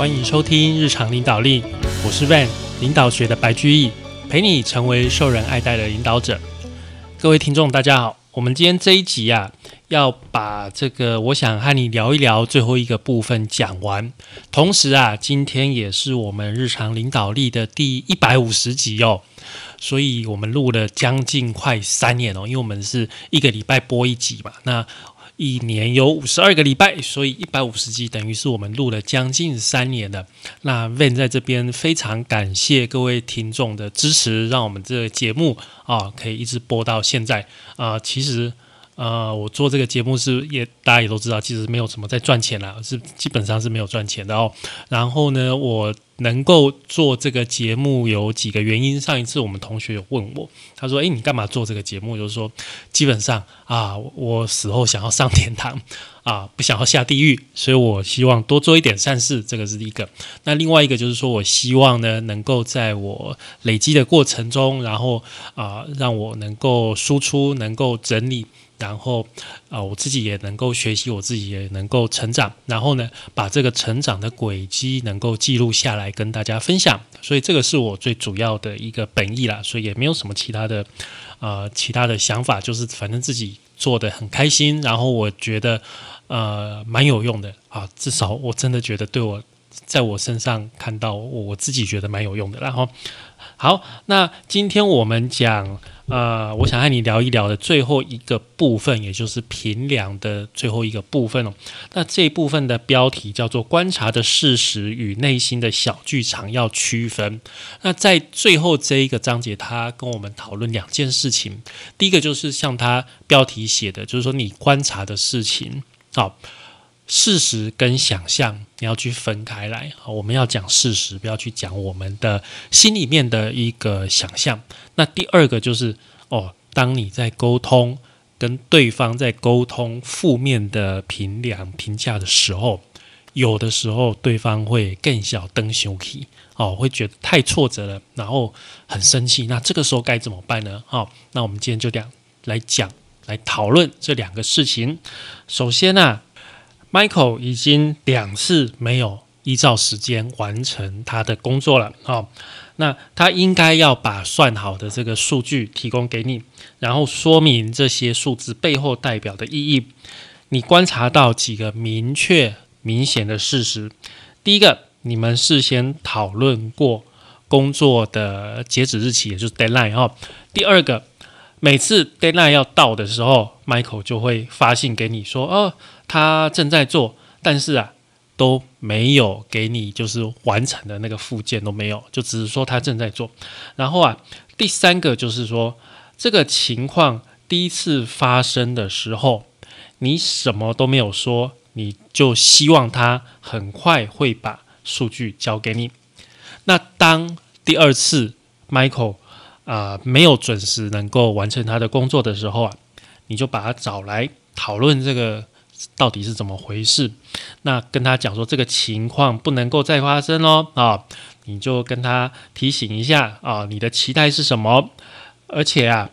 欢迎收听日常领导力，我是 Van 领导学的白居易，陪你成为受人爱戴的领导者。各位听众，大家好，我们今天这一集啊，要把这个我想和你聊一聊最后一个部分讲完。同时啊，今天也是我们日常领导力的第一百五十集哦，所以我们录了将近快三年哦，因为我们是一个礼拜播一集嘛，那。一年有五十二个礼拜，所以一百五十集等于是我们录了将近三年的。那 Van 在这边非常感谢各位听众的支持，让我们这个节目啊可以一直播到现在啊。其实。呃，我做这个节目是也大家也都知道，其实没有什么在赚钱啦，是基本上是没有赚钱的哦。然后呢，我能够做这个节目有几个原因。上一次我们同学有问我，他说：“诶，你干嘛做这个节目？”就是说，基本上啊，我死后想要上天堂啊，不想要下地狱，所以我希望多做一点善事，这个是第一个。那另外一个就是说我希望呢，能够在我累积的过程中，然后啊，让我能够输出，能够整理。然后，啊，我自己也能够学习，我自己也能够成长。然后呢，把这个成长的轨迹能够记录下来，跟大家分享。所以这个是我最主要的一个本意啦。所以也没有什么其他的，呃，其他的想法，就是反正自己做的很开心。然后我觉得，呃，蛮有用的啊。至少我真的觉得对我，在我身上看到，我自己觉得蛮有用的。然后，好，那今天我们讲。呃，我想和你聊一聊的最后一个部分，也就是评量的最后一个部分哦。那这一部分的标题叫做“观察的事实与内心的小剧场要区分”。那在最后这一个章节，他跟我们讨论两件事情。第一个就是像他标题写的，就是说你观察的事情，好。事实跟想象你要去分开来，好，我们要讲事实，不要去讲我们的心里面的一个想象。那第二个就是哦，当你在沟通跟对方在沟通负面的评量评价的时候，有的时候对方会更小登羞气哦，会觉得太挫折了，然后很生气。那这个时候该怎么办呢？好，那我们今天就这样来讲，来讨论这两个事情。首先呢。Michael 已经两次没有依照时间完成他的工作了，哦，那他应该要把算好的这个数据提供给你，然后说明这些数字背后代表的意义。你观察到几个明确、明显的事实：第一个，你们事先讨论过工作的截止日期，也就是 deadline 哦；第二个，每次 deadline 要到的时候，Michael 就会发信给你说，哦。他正在做，但是啊都没有给你就是完成的那个附件都没有，就只是说他正在做。然后啊，第三个就是说这个情况第一次发生的时候，你什么都没有说，你就希望他很快会把数据交给你。那当第二次 Michael 啊没有准时能够完成他的工作的时候啊，你就把他找来讨论这个。到底是怎么回事？那跟他讲说这个情况不能够再发生喽啊！你就跟他提醒一下啊，你的期待是什么？而且啊，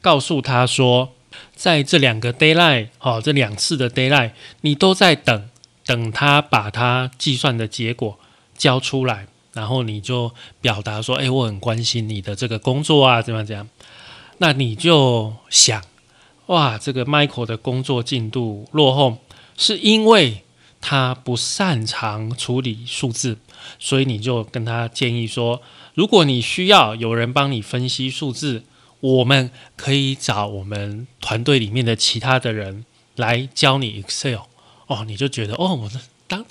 告诉他说，在这两个 d a y l i n e 哦，这两次的 d a y l i n e 你都在等，等他把他计算的结果交出来，然后你就表达说，哎，我很关心你的这个工作啊，怎么样怎样？那你就想。哇，这个 Michael 的工作进度落后，是因为他不擅长处理数字，所以你就跟他建议说，如果你需要有人帮你分析数字，我们可以找我们团队里面的其他的人来教你 Excel。哦，你就觉得哦，我的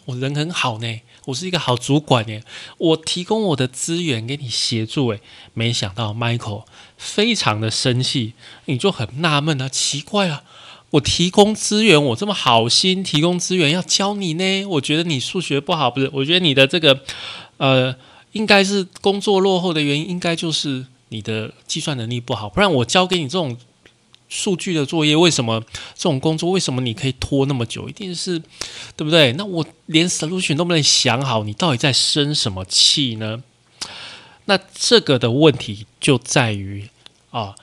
我人很好呢，我是一个好主管呢，我提供我的资源给你协助。诶，没想到 Michael。非常的生气，你就很纳闷啊，奇怪啊，我提供资源，我这么好心提供资源要教你呢，我觉得你数学不好，不是？我觉得你的这个呃，应该是工作落后的原因，应该就是你的计算能力不好，不然我教给你这种数据的作业，为什么这种工作为什么你可以拖那么久？一定是对不对？那我连 solution 都不能想好，你到底在生什么气呢？那这个的问题就在于啊，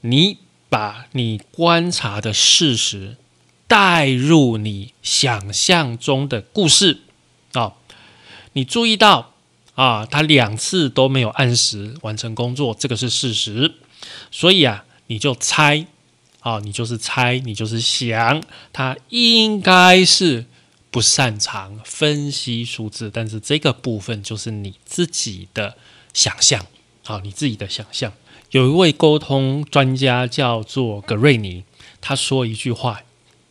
你把你观察的事实带入你想象中的故事啊，你注意到啊，他两次都没有按时完成工作，这个是事实。所以啊，你就猜啊，你就是猜，你就是想，他应该是不擅长分析数字，但是这个部分就是你自己的想象，好，你自己的想象。有一位沟通专家叫做格瑞尼，他说一句话，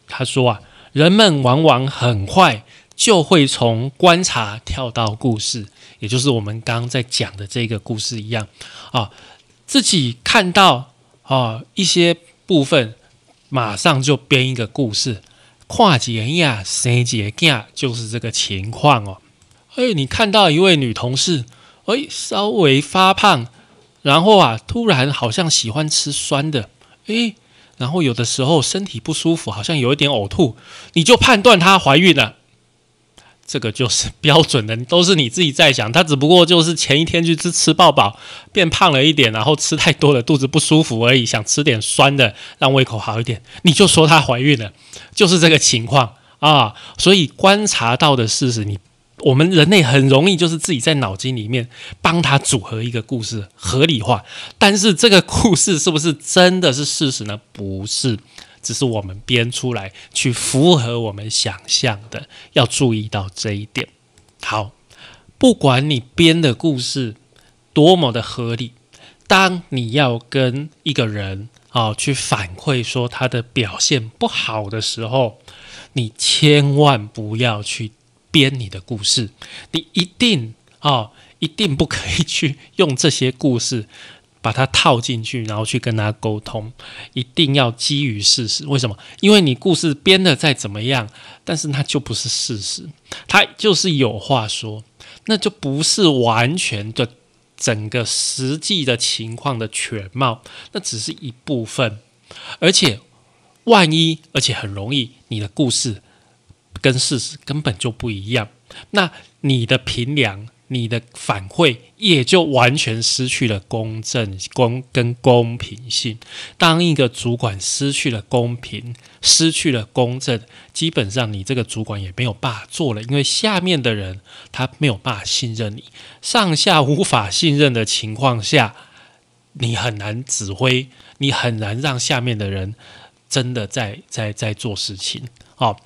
他说啊，人们往往很快就会从观察跳到故事，也就是我们刚刚在讲的这个故事一样啊，自己看到啊一些部分，马上就编一个故事，跨节呀，生节呀，就是这个情况哦。哎，你看到一位女同事，哎，稍微发胖。然后啊，突然好像喜欢吃酸的，诶，然后有的时候身体不舒服，好像有一点呕吐，你就判断她怀孕了。这个就是标准的，都是你自己在想，她只不过就是前一天去吃吃饱饱，变胖了一点，然后吃太多了，肚子不舒服而已，想吃点酸的，让胃口好一点，你就说她怀孕了，就是这个情况啊。所以观察到的事实，你。我们人类很容易就是自己在脑筋里面帮他组合一个故事合理化，但是这个故事是不是真的是事实呢？不是，只是我们编出来去符合我们想象的，要注意到这一点。好，不管你编的故事多么的合理，当你要跟一个人啊去反馈说他的表现不好的时候，你千万不要去。编你的故事，你一定啊，一定不可以去用这些故事把它套进去，然后去跟他沟通。一定要基于事实。为什么？因为你故事编的再怎么样，但是它就不是事实，它就是有话说，那就不是完全的整个实际的情况的全貌，那只是一部分。而且，万一，而且很容易，你的故事。跟事实根本就不一样，那你的评量、你的反馈也就完全失去了公正、公跟公平性。当一个主管失去了公平、失去了公正，基本上你这个主管也没有办法做了，因为下面的人他没有办法信任你，上下无法信任的情况下，你很难指挥，你很难让下面的人真的在在在做事情，好。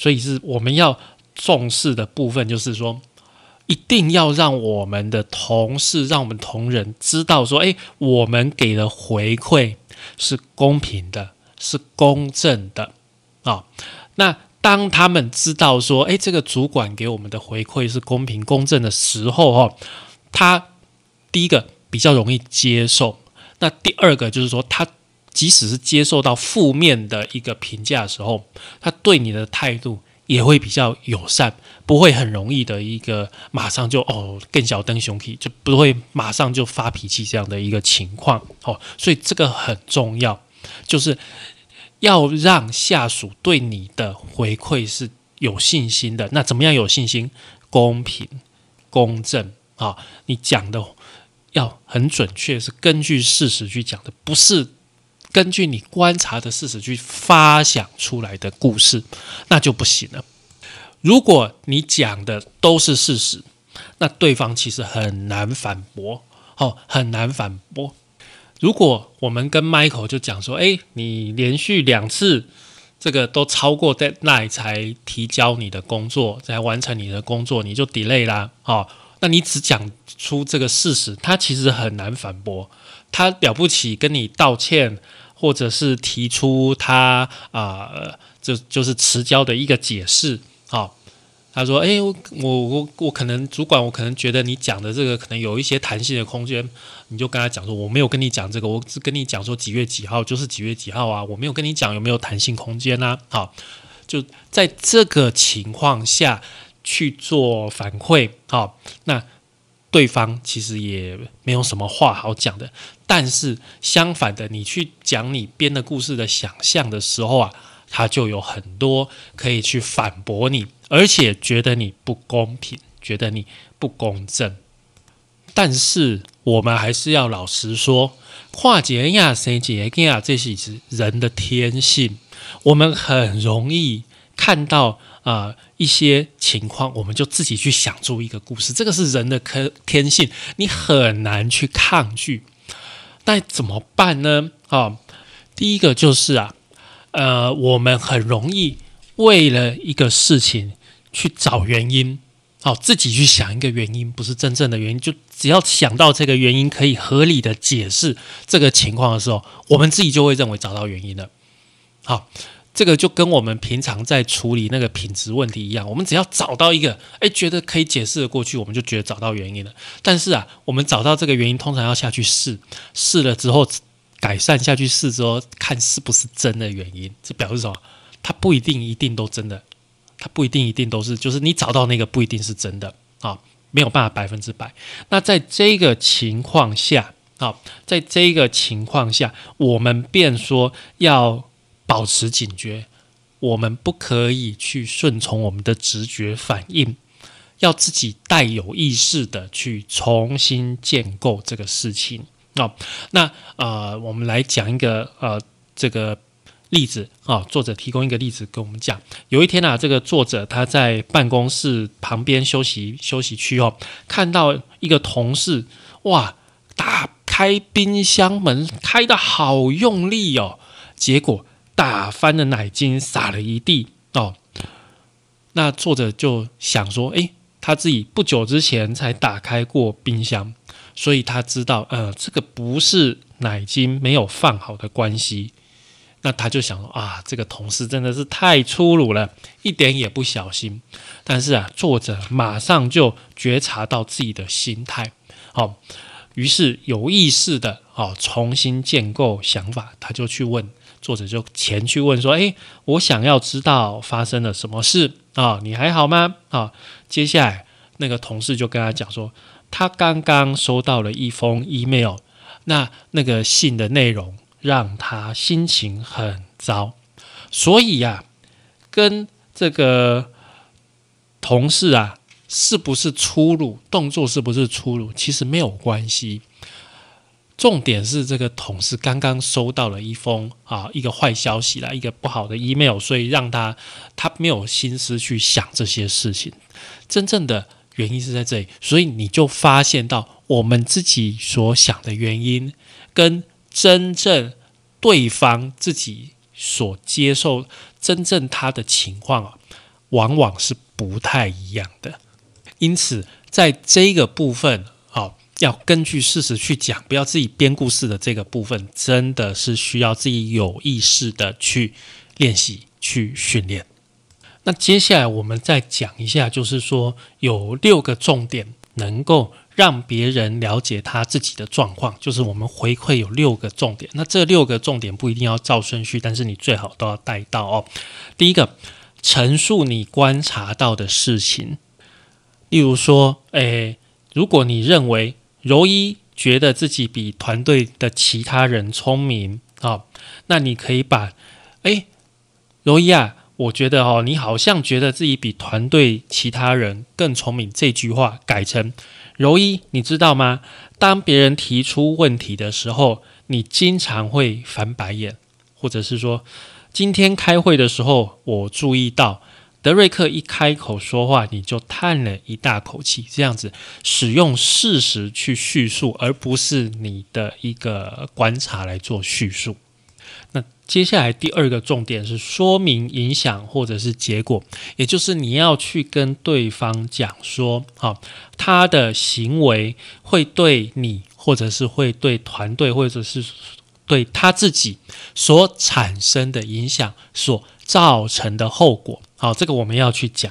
所以是我们要重视的部分，就是说，一定要让我们的同事、让我们同仁知道，说，哎，我们给的回馈是公平的，是公正的啊。那当他们知道说，哎，这个主管给我们的回馈是公平公正的时候，哈，他第一个比较容易接受。那第二个就是说，他。即使是接受到负面的一个评价的时候，他对你的态度也会比较友善，不会很容易的一个马上就哦更小灯熊气，就不会马上就发脾气这样的一个情况哦。所以这个很重要，就是要让下属对你的回馈是有信心的。那怎么样有信心？公平、公正啊！你讲的要很准确，是根据事实去讲的，不是。根据你观察的事实去发想出来的故事，那就不行了。如果你讲的都是事实，那对方其实很难反驳，哦，很难反驳。如果我们跟 Michael 就讲说，哎，你连续两次这个都超过 deadline 才提交你的工作，才完成你的工作，你就 delay 啦，哦，那你只讲出这个事实，他其实很难反驳。他了不起，跟你道歉，或者是提出他啊，就就是迟交的一个解释。好，他说：“哎，我我我可能主管，我可能觉得你讲的这个可能有一些弹性的空间，你就跟他讲说，我没有跟你讲这个，我只跟你讲说几月几号就是几月几号啊，我没有跟你讲有没有弹性空间啊。好，就在这个情况下去做反馈。好，那。对方其实也没有什么话好讲的，但是相反的，你去讲你编的故事的想象的时候啊，他就有很多可以去反驳你，而且觉得你不公平，觉得你不公正。但是我们还是要老实说，跨节呀、谁节呀，这是人的天性，我们很容易看到啊一些情况，我们就自己去想出一个故事，这个是人的可天性，你很难去抗拒。那怎么办呢？啊，第一个就是啊，呃，我们很容易为了一个事情去找原因。好，自己去想一个原因，不是真正的原因，就只要想到这个原因可以合理的解释这个情况的时候，我们自己就会认为找到原因了。好，这个就跟我们平常在处理那个品质问题一样，我们只要找到一个，哎，觉得可以解释的过去，我们就觉得找到原因了。但是啊，我们找到这个原因，通常要下去试，试了之后改善下去试之后，看是不是真的原因，这表示什么？它不一定一定都真的。它不一定一定都是，就是你找到那个不一定是真的啊，没有办法百分之百。那在这个情况下啊，在这个情况下，我们便说要保持警觉，我们不可以去顺从我们的直觉反应，要自己带有意识的去重新建构这个事情啊。那呃，我们来讲一个呃这个。例子啊，作者提供一个例子跟我们讲，有一天啊，这个作者他在办公室旁边休息休息区哦，看到一个同事哇，打开冰箱门开的好用力哦，结果打翻的奶精，洒了一地哦。那作者就想说，诶，他自己不久之前才打开过冰箱，所以他知道，呃，这个不是奶精没有放好的关系。那他就想说啊，这个同事真的是太粗鲁了，一点也不小心。但是啊，作者马上就觉察到自己的心态，好，于是有意识的哦重新建构想法。他就去问作者，就前去问说：“诶，我想要知道发生了什么事啊？你还好吗？”啊，接下来那个同事就跟他讲说，他刚刚收到了一封 email，那那个信的内容。让他心情很糟，所以呀，跟这个同事啊，是不是粗鲁，动作是不是粗鲁，其实没有关系。重点是这个同事刚刚收到了一封啊，一个坏消息啦，一个不好的 email，所以让他他没有心思去想这些事情。真正的原因是在这里，所以你就发现到我们自己所想的原因跟。真正对方自己所接受真正他的情况啊，往往是不太一样的。因此，在这个部分，要根据事实去讲，不要自己编故事的这个部分，真的是需要自己有意识的去练习、去训练。那接下来我们再讲一下，就是说有六个重点能够。让别人了解他自己的状况，就是我们回馈有六个重点。那这六个重点不一定要照顺序，但是你最好都要带到哦。第一个，陈述你观察到的事情。例如说，诶，如果你认为柔一觉得自己比团队的其他人聪明啊，那你可以把，诶，柔一啊，我觉得哦，你好像觉得自己比团队其他人更聪明，这句话改成。柔一，你知道吗？当别人提出问题的时候，你经常会翻白眼，或者是说，今天开会的时候，我注意到德瑞克一开口说话，你就叹了一大口气。这样子使用事实去叙述，而不是你的一个观察来做叙述。那接下来第二个重点是说明影响或者是结果，也就是你要去跟对方讲说，好，他的行为会对你，或者是会对团队，或者是对他自己所产生的影响所造成的后果，好，这个我们要去讲。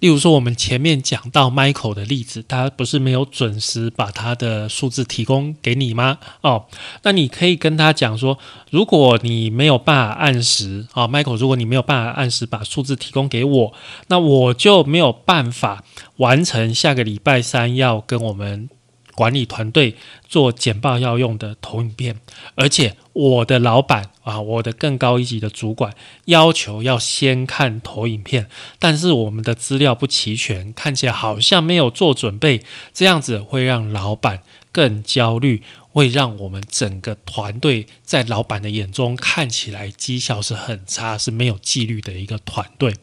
例如说，我们前面讲到 Michael 的例子，他不是没有准时把他的数字提供给你吗？哦，那你可以跟他讲说，如果你没有办法按时啊，Michael，如果你没有办法按时把数字提供给我，那我就没有办法完成下个礼拜三要跟我们。管理团队做简报要用的投影片，而且我的老板啊，我的更高一级的主管要求要先看投影片，但是我们的资料不齐全，看起来好像没有做准备，这样子会让老板更焦虑，会让我们整个团队在老板的眼中看起来绩效是很差，是没有纪律的一个团队。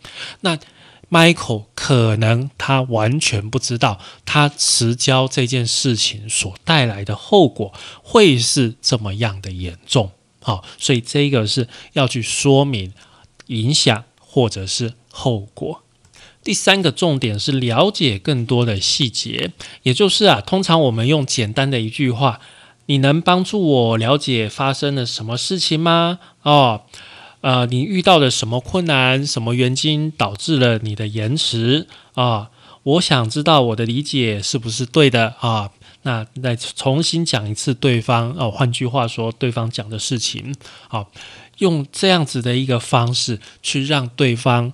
那 Michael 可能他完全不知道，他迟交这件事情所带来的后果会是这么样的严重。好，所以这个是要去说明影响或者是后果。第三个重点是了解更多的细节，也就是啊，通常我们用简单的一句话：“你能帮助我了解发生了什么事情吗？”哦。呃，你遇到了什么困难？什么原因导致了你的延迟啊？我想知道我的理解是不是对的啊？那再重新讲一次对方哦，换句话说，对方讲的事情，好，用这样子的一个方式去让对方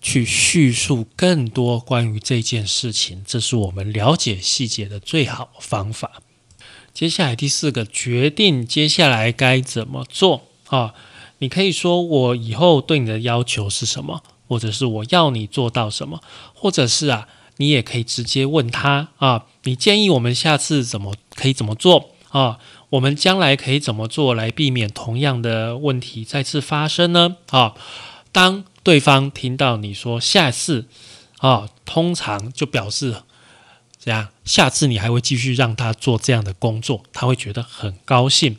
去叙述更多关于这件事情，这是我们了解细节的最好方法。接下来第四个，决定接下来该怎么做啊？你可以说我以后对你的要求是什么，或者是我要你做到什么，或者是啊，你也可以直接问他啊，你建议我们下次怎么可以怎么做啊？我们将来可以怎么做来避免同样的问题再次发生呢？啊，当对方听到你说下次啊，通常就表示这样，下次你还会继续让他做这样的工作，他会觉得很高兴。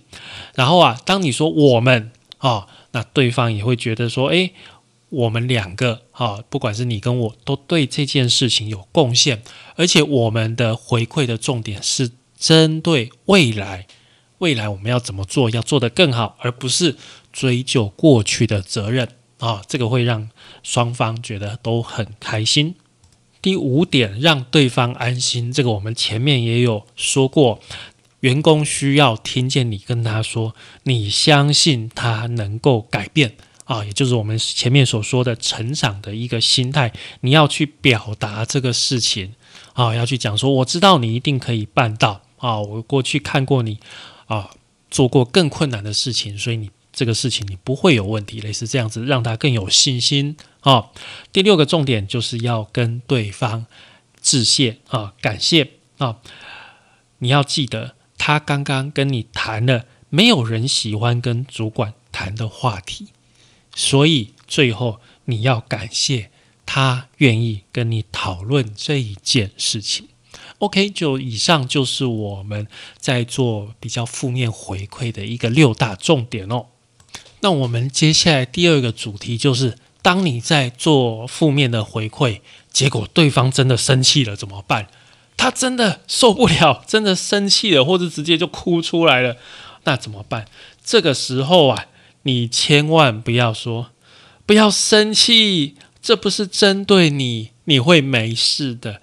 然后啊，当你说我们。啊，那对方也会觉得说，诶，我们两个啊，不管是你跟我，都对这件事情有贡献，而且我们的回馈的重点是针对未来，未来我们要怎么做，要做得更好，而不是追究过去的责任啊，这个会让双方觉得都很开心。第五点，让对方安心，这个我们前面也有说过。员工需要听见你跟他说，你相信他能够改变啊，也就是我们前面所说的成长的一个心态。你要去表达这个事情啊，要去讲说，我知道你一定可以办到啊，我过去看过你啊，做过更困难的事情，所以你这个事情你不会有问题。类似这样子，让他更有信心啊。第六个重点就是要跟对方致谢啊，感谢啊，你要记得。他刚刚跟你谈了没有人喜欢跟主管谈的话题，所以最后你要感谢他愿意跟你讨论这一件事情。OK，就以上就是我们在做比较负面回馈的一个六大重点哦。那我们接下来第二个主题就是，当你在做负面的回馈，结果对方真的生气了怎么办？他真的受不了，真的生气了，或者直接就哭出来了，那怎么办？这个时候啊，你千万不要说不要生气，这不是针对你，你会没事的。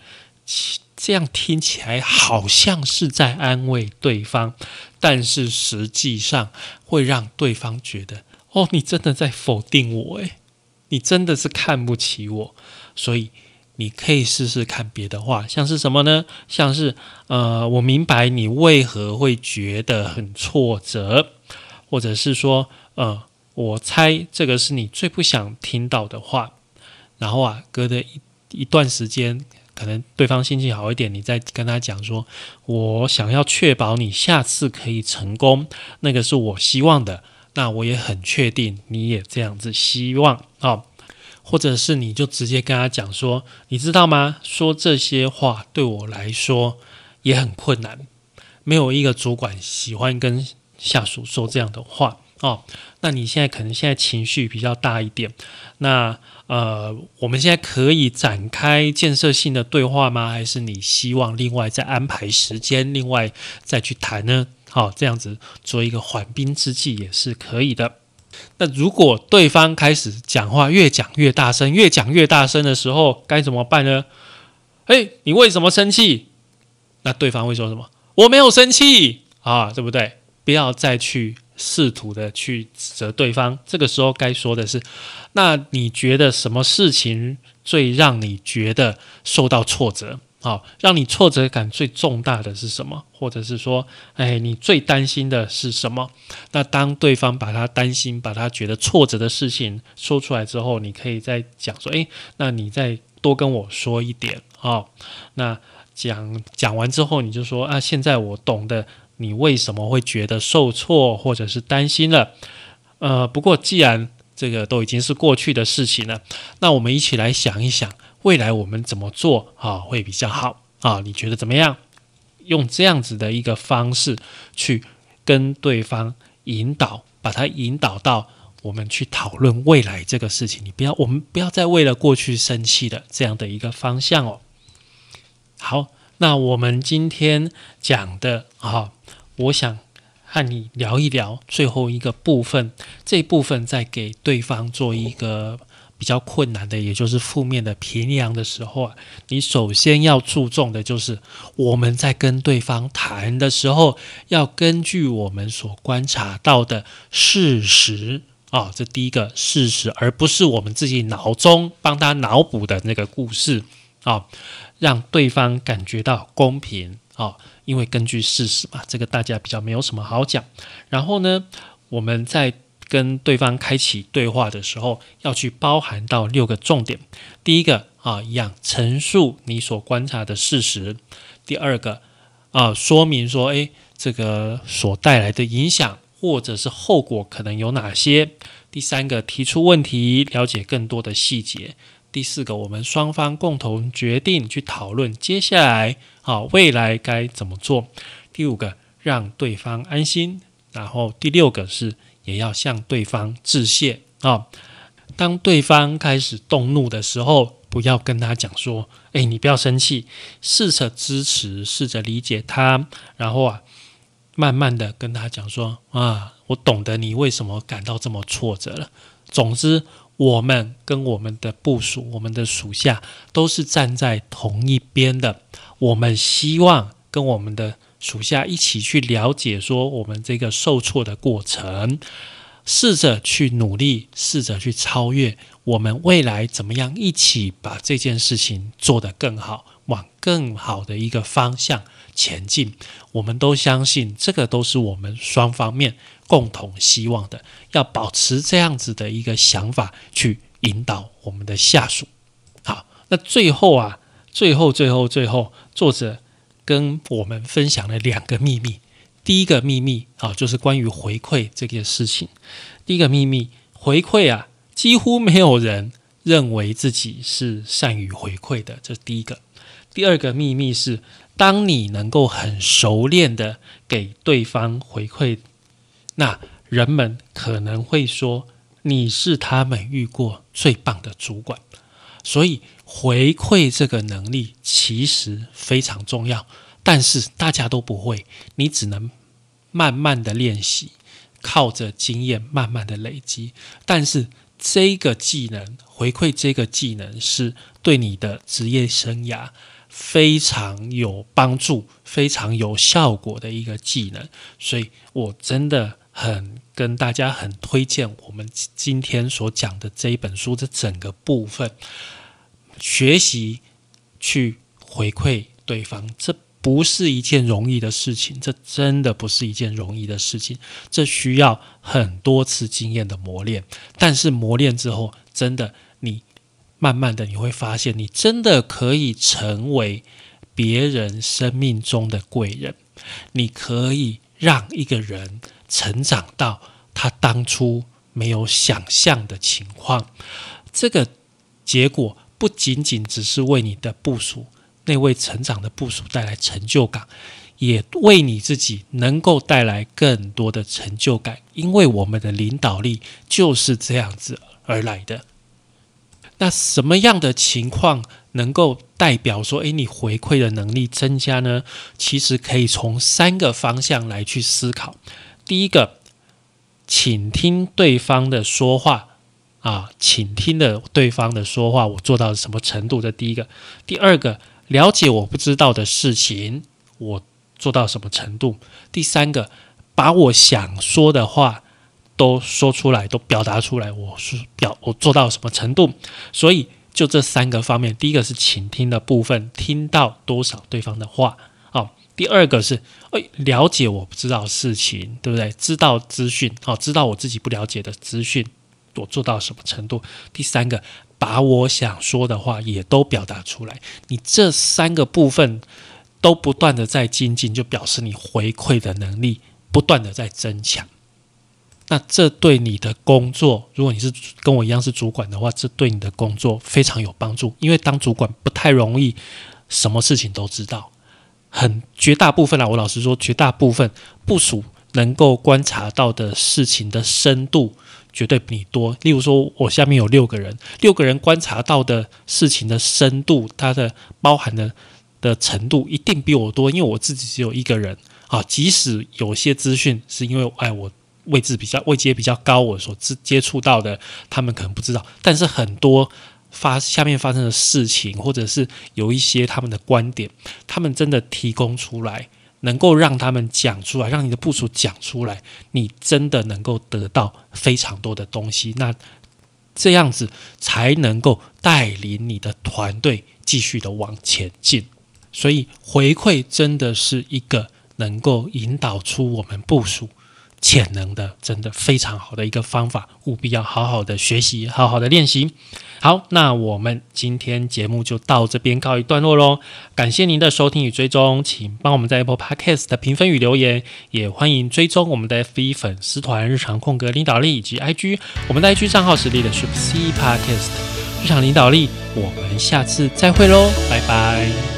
这样听起来好像是在安慰对方，但是实际上会让对方觉得，哦，你真的在否定我，诶，你真的是看不起我，所以。你可以试试看别的话，像是什么呢？像是呃，我明白你为何会觉得很挫折，或者是说，呃，我猜这个是你最不想听到的话。然后啊，隔的一一段时间，可能对方心情好一点，你再跟他讲说，我想要确保你下次可以成功，那个是我希望的。那我也很确定你也这样子希望啊。或者是你就直接跟他讲说，你知道吗？说这些话对我来说也很困难，没有一个主管喜欢跟下属说这样的话哦。那你现在可能现在情绪比较大一点，那呃，我们现在可以展开建设性的对话吗？还是你希望另外再安排时间，另外再去谈呢？好，这样子做一个缓兵之计也是可以的。那如果对方开始讲话越讲越大声，越讲越大声的时候，该怎么办呢？哎，你为什么生气？那对方会说什么？我没有生气啊，对不对？不要再去试图的去指责对方。这个时候该说的是：那你觉得什么事情最让你觉得受到挫折？好，让你挫折感最重大的是什么？或者是说，哎，你最担心的是什么？那当对方把他担心、把他觉得挫折的事情说出来之后，你可以再讲说，哎，那你再多跟我说一点啊。那讲讲完之后，你就说啊，现在我懂得你为什么会觉得受挫或者是担心了。呃，不过既然这个都已经是过去的事情了，那我们一起来想一想，未来我们怎么做啊会比较好啊？你觉得怎么样？用这样子的一个方式去跟对方引导，把他引导到我们去讨论未来这个事情。你不要，我们不要再为了过去生气的这样的一个方向哦。好，那我们今天讲的啊，我想。和你聊一聊最后一个部分，这部分在给对方做一个比较困难的，也就是负面的评量的时候啊，你首先要注重的就是我们在跟对方谈的时候，要根据我们所观察到的事实啊，这第一个事实，而不是我们自己脑中帮他脑补的那个故事啊，让对方感觉到公平啊。因为根据事实嘛，这个大家比较没有什么好讲。然后呢，我们在跟对方开启对话的时候，要去包含到六个重点。第一个啊，一样陈述你所观察的事实；第二个啊，说明说，诶，这个所带来的影响或者是后果可能有哪些；第三个，提出问题，了解更多的细节。第四个，我们双方共同决定去讨论接下来啊未来该怎么做。第五个，让对方安心。然后第六个是也要向对方致谢啊。当对方开始动怒的时候，不要跟他讲说：“哎，你不要生气。”试着支持，试着理解他，然后啊，慢慢的跟他讲说：“啊，我懂得你为什么感到这么挫折了。”总之。我们跟我们的部属、我们的属下都是站在同一边的。我们希望跟我们的属下一起去了解，说我们这个受挫的过程，试着去努力，试着去超越。我们未来怎么样一起把这件事情做得更好，往更好的一个方向前进？我们都相信，这个都是我们双方面。共同希望的，要保持这样子的一个想法去引导我们的下属。好，那最后啊，最后最后最后，作者跟我们分享了两个秘密。第一个秘密啊，就是关于回馈这件事情。第一个秘密，回馈啊，几乎没有人认为自己是善于回馈的，这是第一个。第二个秘密是，当你能够很熟练的给对方回馈。那人们可能会说你是他们遇过最棒的主管，所以回馈这个能力其实非常重要，但是大家都不会，你只能慢慢的练习，靠着经验慢慢的累积。但是这个技能回馈这个技能是对你的职业生涯非常有帮助、非常有效果的一个技能，所以我真的。很跟大家很推荐我们今天所讲的这一本书的整个部分，学习去回馈对方，这不是一件容易的事情，这真的不是一件容易的事情，这需要很多次经验的磨练。但是磨练之后，真的你慢慢的你会发现，你真的可以成为别人生命中的贵人，你可以让一个人。成长到他当初没有想象的情况，这个结果不仅仅只是为你的部署那位成长的部署带来成就感，也为你自己能够带来更多的成就感。因为我们的领导力就是这样子而来的。那什么样的情况能够代表说，诶，你回馈的能力增加呢？其实可以从三个方向来去思考。第一个，请听对方的说话啊，请听的对方的说话，我做到什么程度？这第一个。第二个，了解我不知道的事情，我做到什么程度？第三个，把我想说的话都说出来，都表达出来，我是表我做到什么程度？所以就这三个方面，第一个是倾听的部分，听到多少对方的话。第二个是，哎，了解我不知道事情，对不对？知道资讯，好，知道我自己不了解的资讯，我做到什么程度？第三个，把我想说的话也都表达出来。你这三个部分都不断的在精进，就表示你回馈的能力不断的在增强。那这对你的工作，如果你是跟我一样是主管的话，这对你的工作非常有帮助。因为当主管不太容易，什么事情都知道。很绝大部分啊，我老实说，绝大部分部署能够观察到的事情的深度，绝对比你多。例如说，我下面有六个人，六个人观察到的事情的深度，它的包含的的程度，一定比我多。因为我自己只有一个人啊，即使有些资讯是因为哎我。位置比较位阶比较高，我所接接触到的，他们可能不知道。但是很多发下面发生的事情，或者是有一些他们的观点，他们真的提供出来，能够让他们讲出来，让你的部署讲出来，你真的能够得到非常多的东西。那这样子才能够带领你的团队继续的往前进。所以回馈真的是一个能够引导出我们部署。潜能的，真的非常好的一个方法，务必要好好的学习，好好的练习。好，那我们今天节目就到这边告一段落喽。感谢您的收听与追踪，请帮我们在 Apple Podcast 的评分与留言，也欢迎追踪我们的 FB 粉丝团日常空格领导力以及 IG，我们的 IG 账号是 Leadership C Podcast 日常领导力。我们下次再会喽，拜拜。